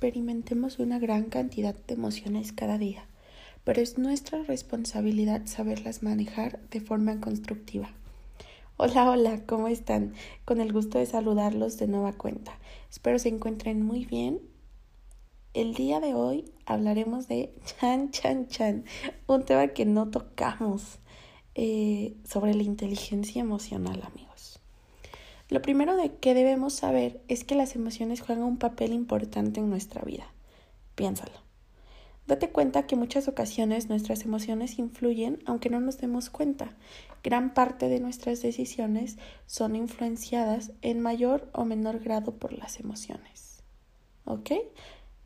experimentemos una gran cantidad de emociones cada día, pero es nuestra responsabilidad saberlas manejar de forma constructiva. Hola, hola, ¿cómo están? Con el gusto de saludarlos de nueva cuenta. Espero se encuentren muy bien. El día de hoy hablaremos de chan, chan, chan, un tema que no tocamos eh, sobre la inteligencia emocional, amigos. Lo primero de que debemos saber es que las emociones juegan un papel importante en nuestra vida. Piénsalo. Date cuenta que muchas ocasiones nuestras emociones influyen aunque no nos demos cuenta. Gran parte de nuestras decisiones son influenciadas en mayor o menor grado por las emociones. ¿Ok?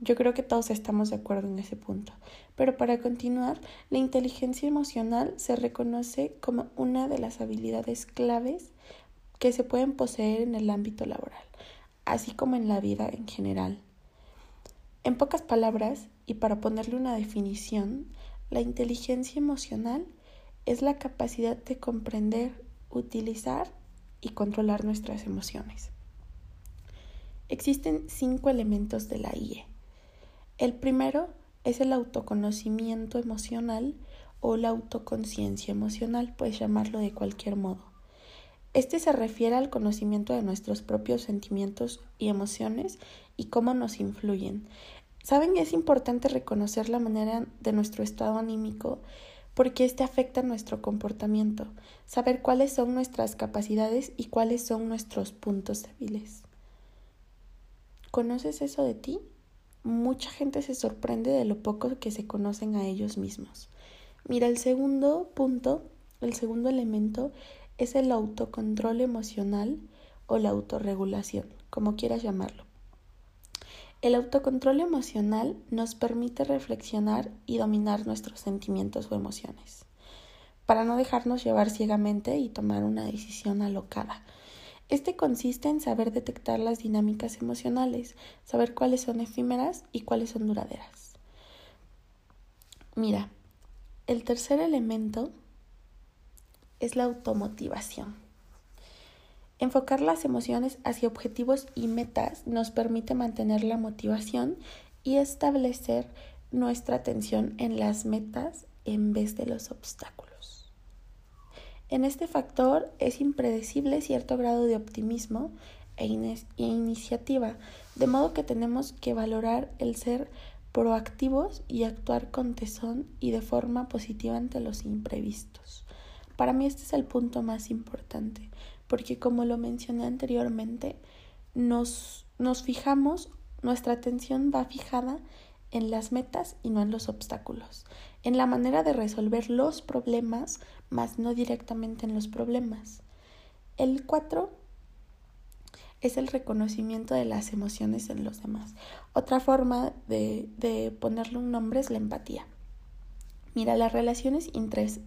Yo creo que todos estamos de acuerdo en ese punto. Pero para continuar, la inteligencia emocional se reconoce como una de las habilidades claves que se pueden poseer en el ámbito laboral, así como en la vida en general. En pocas palabras, y para ponerle una definición, la inteligencia emocional es la capacidad de comprender, utilizar y controlar nuestras emociones. Existen cinco elementos de la IE. El primero es el autoconocimiento emocional o la autoconciencia emocional, puedes llamarlo de cualquier modo. Este se refiere al conocimiento de nuestros propios sentimientos y emociones y cómo nos influyen. Saben, es importante reconocer la manera de nuestro estado anímico porque este afecta nuestro comportamiento, saber cuáles son nuestras capacidades y cuáles son nuestros puntos débiles. ¿Conoces eso de ti? Mucha gente se sorprende de lo poco que se conocen a ellos mismos. Mira, el segundo punto, el segundo elemento es el autocontrol emocional o la autorregulación, como quieras llamarlo. El autocontrol emocional nos permite reflexionar y dominar nuestros sentimientos o emociones, para no dejarnos llevar ciegamente y tomar una decisión alocada. Este consiste en saber detectar las dinámicas emocionales, saber cuáles son efímeras y cuáles son duraderas. Mira, el tercer elemento es la automotivación. Enfocar las emociones hacia objetivos y metas nos permite mantener la motivación y establecer nuestra atención en las metas en vez de los obstáculos. En este factor es impredecible cierto grado de optimismo e, e iniciativa, de modo que tenemos que valorar el ser proactivos y actuar con tesón y de forma positiva ante los imprevistos. Para mí este es el punto más importante, porque como lo mencioné anteriormente, nos, nos fijamos, nuestra atención va fijada en las metas y no en los obstáculos, en la manera de resolver los problemas, más no directamente en los problemas. El cuatro es el reconocimiento de las emociones en los demás. Otra forma de, de ponerle un nombre es la empatía. Mira, las relaciones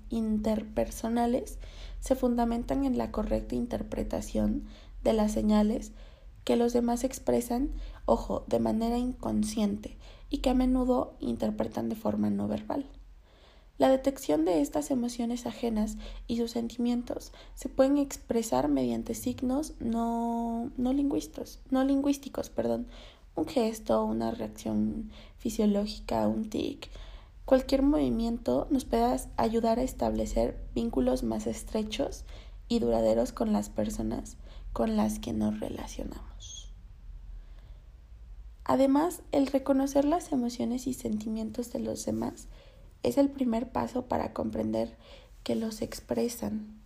interpersonales se fundamentan en la correcta interpretación de las señales que los demás expresan, ojo, de manera inconsciente y que a menudo interpretan de forma no verbal. La detección de estas emociones ajenas y sus sentimientos se pueden expresar mediante signos no, no, no lingüísticos, perdón, un gesto, una reacción fisiológica, un tic, Cualquier movimiento nos puede ayudar a establecer vínculos más estrechos y duraderos con las personas con las que nos relacionamos. Además, el reconocer las emociones y sentimientos de los demás es el primer paso para comprender que los expresan.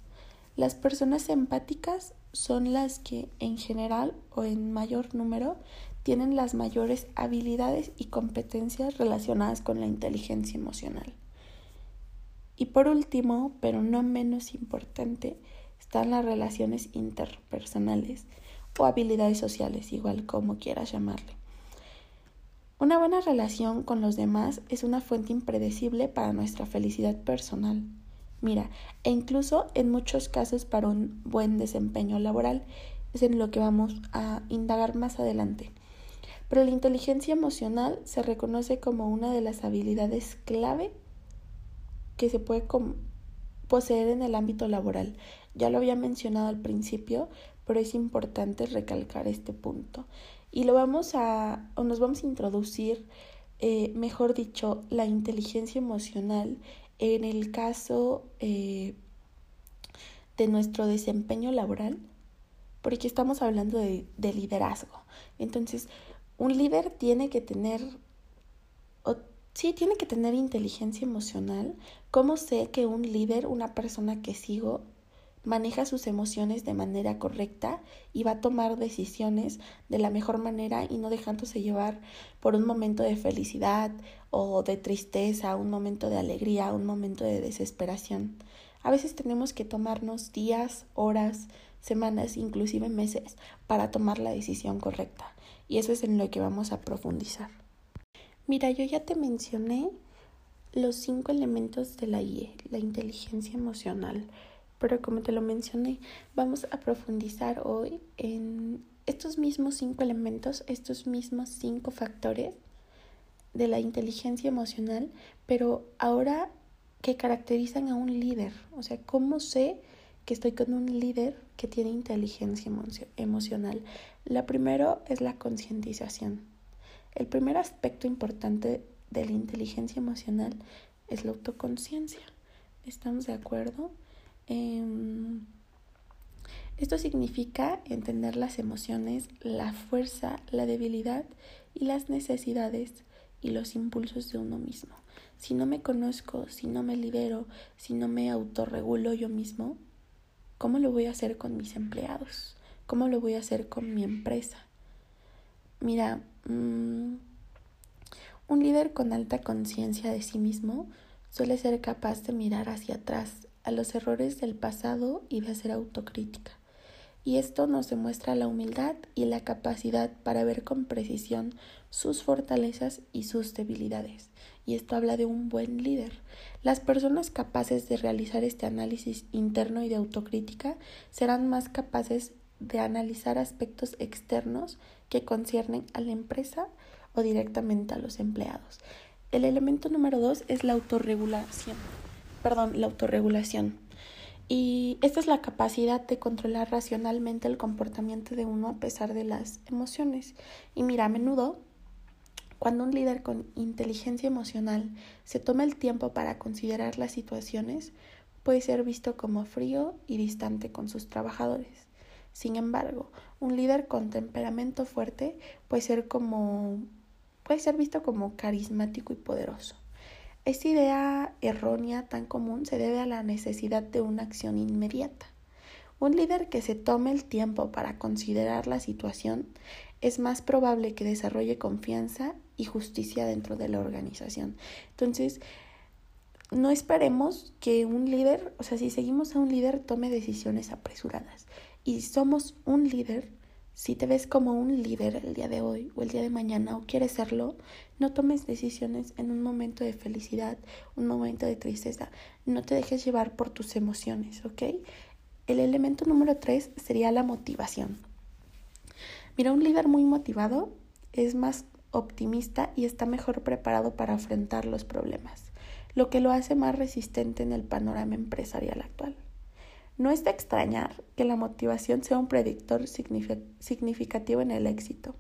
Las personas empáticas son las que en general o en mayor número tienen las mayores habilidades y competencias relacionadas con la inteligencia emocional. Y por último, pero no menos importante, están las relaciones interpersonales o habilidades sociales, igual como quieras llamarle. Una buena relación con los demás es una fuente impredecible para nuestra felicidad personal. Mira, e incluso en muchos casos para un buen desempeño laboral, es en lo que vamos a indagar más adelante. Pero la inteligencia emocional se reconoce como una de las habilidades clave que se puede poseer en el ámbito laboral. Ya lo había mencionado al principio, pero es importante recalcar este punto. Y lo vamos a, o nos vamos a introducir, eh, mejor dicho, la inteligencia emocional en el caso eh, de nuestro desempeño laboral, porque estamos hablando de, de liderazgo. Entonces, un líder tiene que tener, o, sí, tiene que tener inteligencia emocional. ¿Cómo sé que un líder, una persona que sigo, maneja sus emociones de manera correcta y va a tomar decisiones de la mejor manera y no dejándose llevar por un momento de felicidad o de tristeza, un momento de alegría, un momento de desesperación. A veces tenemos que tomarnos días, horas, semanas, inclusive meses para tomar la decisión correcta. Y eso es en lo que vamos a profundizar. Mira, yo ya te mencioné los cinco elementos de la IE, la inteligencia emocional pero como te lo mencioné, vamos a profundizar hoy en estos mismos cinco elementos, estos mismos cinco factores de la inteligencia emocional, pero ahora que caracterizan a un líder, o sea, ¿cómo sé que estoy con un líder que tiene inteligencia emocional? La primero es la concientización. El primer aspecto importante de la inteligencia emocional es la autoconciencia. ¿Estamos de acuerdo? Em, esto significa entender las emociones, la fuerza, la debilidad y las necesidades y los impulsos de uno mismo. Si no me conozco, si no me lidero, si no me autorregulo yo mismo, ¿cómo lo voy a hacer con mis empleados? ¿Cómo lo voy a hacer con mi empresa? Mira, mm, un líder con alta conciencia de sí mismo suele ser capaz de mirar hacia atrás a los errores del pasado y de hacer autocrítica. Y esto nos demuestra la humildad y la capacidad para ver con precisión sus fortalezas y sus debilidades. Y esto habla de un buen líder. Las personas capaces de realizar este análisis interno y de autocrítica serán más capaces de analizar aspectos externos que conciernen a la empresa o directamente a los empleados. El elemento número dos es la autorregulación perdón, la autorregulación. Y esta es la capacidad de controlar racionalmente el comportamiento de uno a pesar de las emociones. Y mira, a menudo, cuando un líder con inteligencia emocional se toma el tiempo para considerar las situaciones, puede ser visto como frío y distante con sus trabajadores. Sin embargo, un líder con temperamento fuerte puede ser como puede ser visto como carismático y poderoso. Esta idea errónea tan común se debe a la necesidad de una acción inmediata. Un líder que se tome el tiempo para considerar la situación es más probable que desarrolle confianza y justicia dentro de la organización. Entonces, no esperemos que un líder, o sea, si seguimos a un líder, tome decisiones apresuradas. Y somos un líder, si te ves como un líder el día de hoy o el día de mañana o quieres serlo, no tomes decisiones en un momento de felicidad, un momento de tristeza. No te dejes llevar por tus emociones, ¿ok? El elemento número tres sería la motivación. Mira, un líder muy motivado es más optimista y está mejor preparado para afrontar los problemas, lo que lo hace más resistente en el panorama empresarial actual. No es de extrañar que la motivación sea un predictor significativo en el éxito.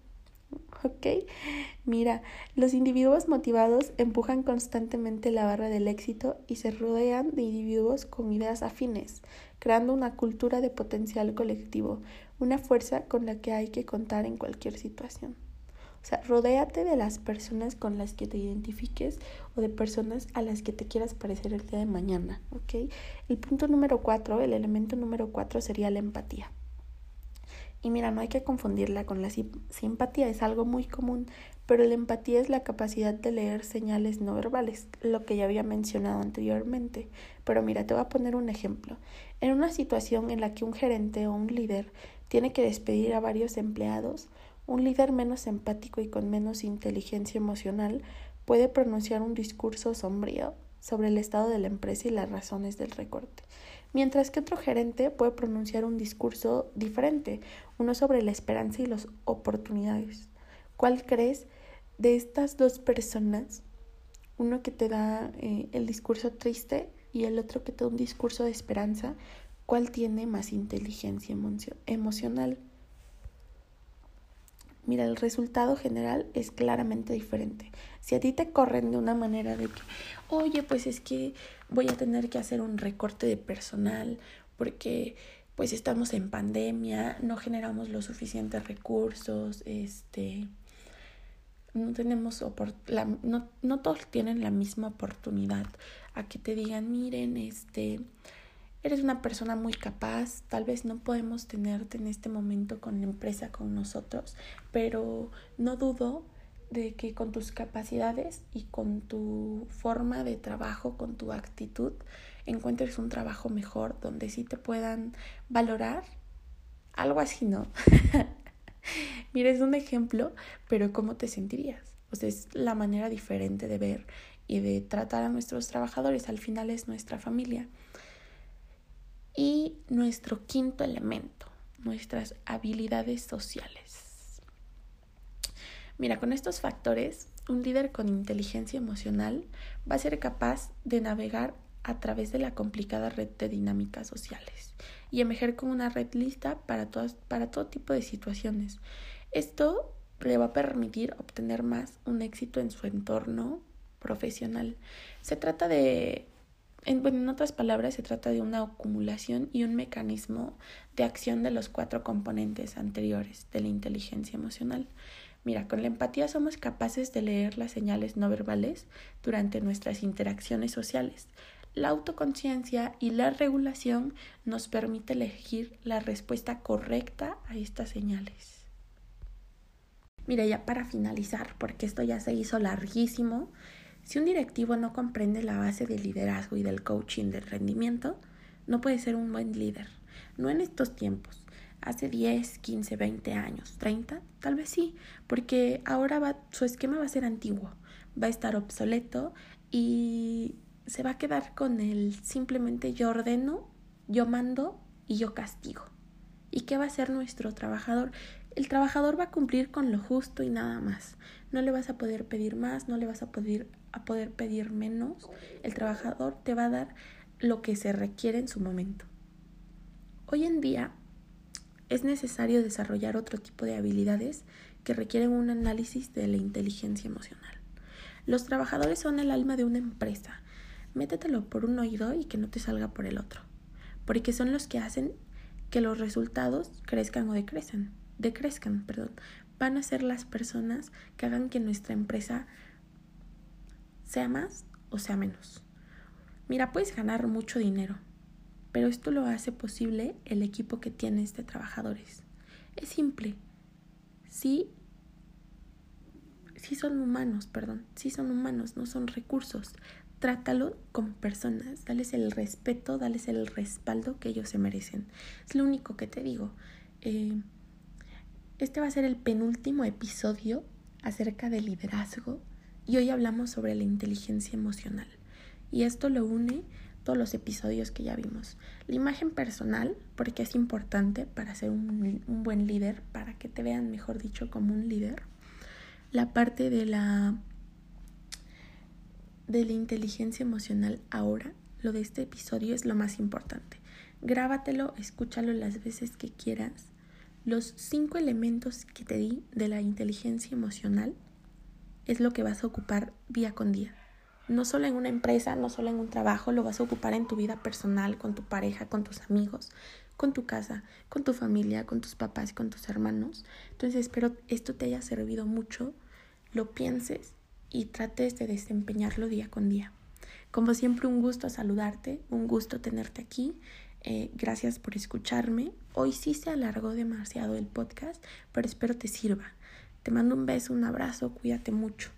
¿Ok? Mira, los individuos motivados empujan constantemente la barra del éxito y se rodean de individuos con ideas afines, creando una cultura de potencial colectivo, una fuerza con la que hay que contar en cualquier situación. O sea, rodéate de las personas con las que te identifiques o de personas a las que te quieras parecer el día de mañana, ¿ok? El punto número cuatro, el elemento número cuatro sería la empatía. Y mira, no hay que confundirla con la simpatía, es algo muy común, pero la empatía es la capacidad de leer señales no verbales, lo que ya había mencionado anteriormente. Pero mira, te voy a poner un ejemplo. En una situación en la que un gerente o un líder tiene que despedir a varios empleados, un líder menos empático y con menos inteligencia emocional puede pronunciar un discurso sombrío sobre el estado de la empresa y las razones del recorte, mientras que otro gerente puede pronunciar un discurso diferente, uno sobre la esperanza y las oportunidades. ¿Cuál crees de estas dos personas? Uno que te da eh, el discurso triste y el otro que te da un discurso de esperanza. ¿Cuál tiene más inteligencia emocional? Mira, el resultado general es claramente diferente. Si a ti te corren de una manera de que, oye, pues es que voy a tener que hacer un recorte de personal porque pues estamos en pandemia, no generamos los suficientes recursos, este, no tenemos la, no, no todos tienen la misma oportunidad a que te digan, miren, este, eres una persona muy capaz, tal vez no podemos tenerte en este momento con la empresa con nosotros, pero no dudo de que con tus capacidades y con tu forma de trabajo, con tu actitud, encuentres un trabajo mejor donde sí te puedan valorar. Algo así, ¿no? Mira, es un ejemplo, pero ¿cómo te sentirías? O sea, es la manera diferente de ver y de tratar a nuestros trabajadores. Al final es nuestra familia. Y nuestro quinto elemento, nuestras habilidades sociales. Mira, con estos factores, un líder con inteligencia emocional va a ser capaz de navegar a través de la complicada red de dinámicas sociales y emerger con una red lista para, todas, para todo tipo de situaciones. Esto le va a permitir obtener más un éxito en su entorno profesional. Se trata de, en, en otras palabras, se trata de una acumulación y un mecanismo de acción de los cuatro componentes anteriores de la inteligencia emocional. Mira, con la empatía somos capaces de leer las señales no verbales durante nuestras interacciones sociales. La autoconciencia y la regulación nos permite elegir la respuesta correcta a estas señales. Mira, ya para finalizar, porque esto ya se hizo larguísimo, si un directivo no comprende la base del liderazgo y del coaching del rendimiento, no puede ser un buen líder. No en estos tiempos. Hace 10, 15, 20 años, 30, tal vez sí, porque ahora va, su esquema va a ser antiguo, va a estar obsoleto y se va a quedar con el simplemente yo ordeno, yo mando y yo castigo. ¿Y qué va a hacer nuestro trabajador? El trabajador va a cumplir con lo justo y nada más. No le vas a poder pedir más, no le vas a poder, a poder pedir menos. El trabajador te va a dar lo que se requiere en su momento. Hoy en día es necesario desarrollar otro tipo de habilidades que requieren un análisis de la inteligencia emocional. Los trabajadores son el alma de una empresa métetelo por un oído y que no te salga por el otro, porque son los que hacen que los resultados crezcan o decrezcan, decrezcan, perdón. Van a ser las personas que hagan que nuestra empresa sea más o sea menos. Mira, puedes ganar mucho dinero, pero esto lo hace posible el equipo que tienes de trabajadores. Es simple. Sí, sí son humanos, perdón, sí son humanos, no son recursos trátalo como personas, dales el respeto, dales el respaldo que ellos se merecen. Es lo único que te digo. Eh, este va a ser el penúltimo episodio acerca del liderazgo y hoy hablamos sobre la inteligencia emocional. Y esto lo une todos los episodios que ya vimos. La imagen personal, porque es importante para ser un, buen líder, para que te vean, mejor dicho, como un líder. La parte de la de la inteligencia emocional ahora, lo de este episodio es lo más importante. Grábatelo, escúchalo las veces que quieras. Los cinco elementos que te di de la inteligencia emocional es lo que vas a ocupar día con día. No solo en una empresa, no solo en un trabajo, lo vas a ocupar en tu vida personal, con tu pareja, con tus amigos, con tu casa, con tu familia, con tus papás, con tus hermanos. Entonces espero esto te haya servido mucho, lo pienses y trates de desempeñarlo día con día. Como siempre, un gusto saludarte, un gusto tenerte aquí. Eh, gracias por escucharme. Hoy sí se alargó demasiado el podcast, pero espero te sirva. Te mando un beso, un abrazo, cuídate mucho.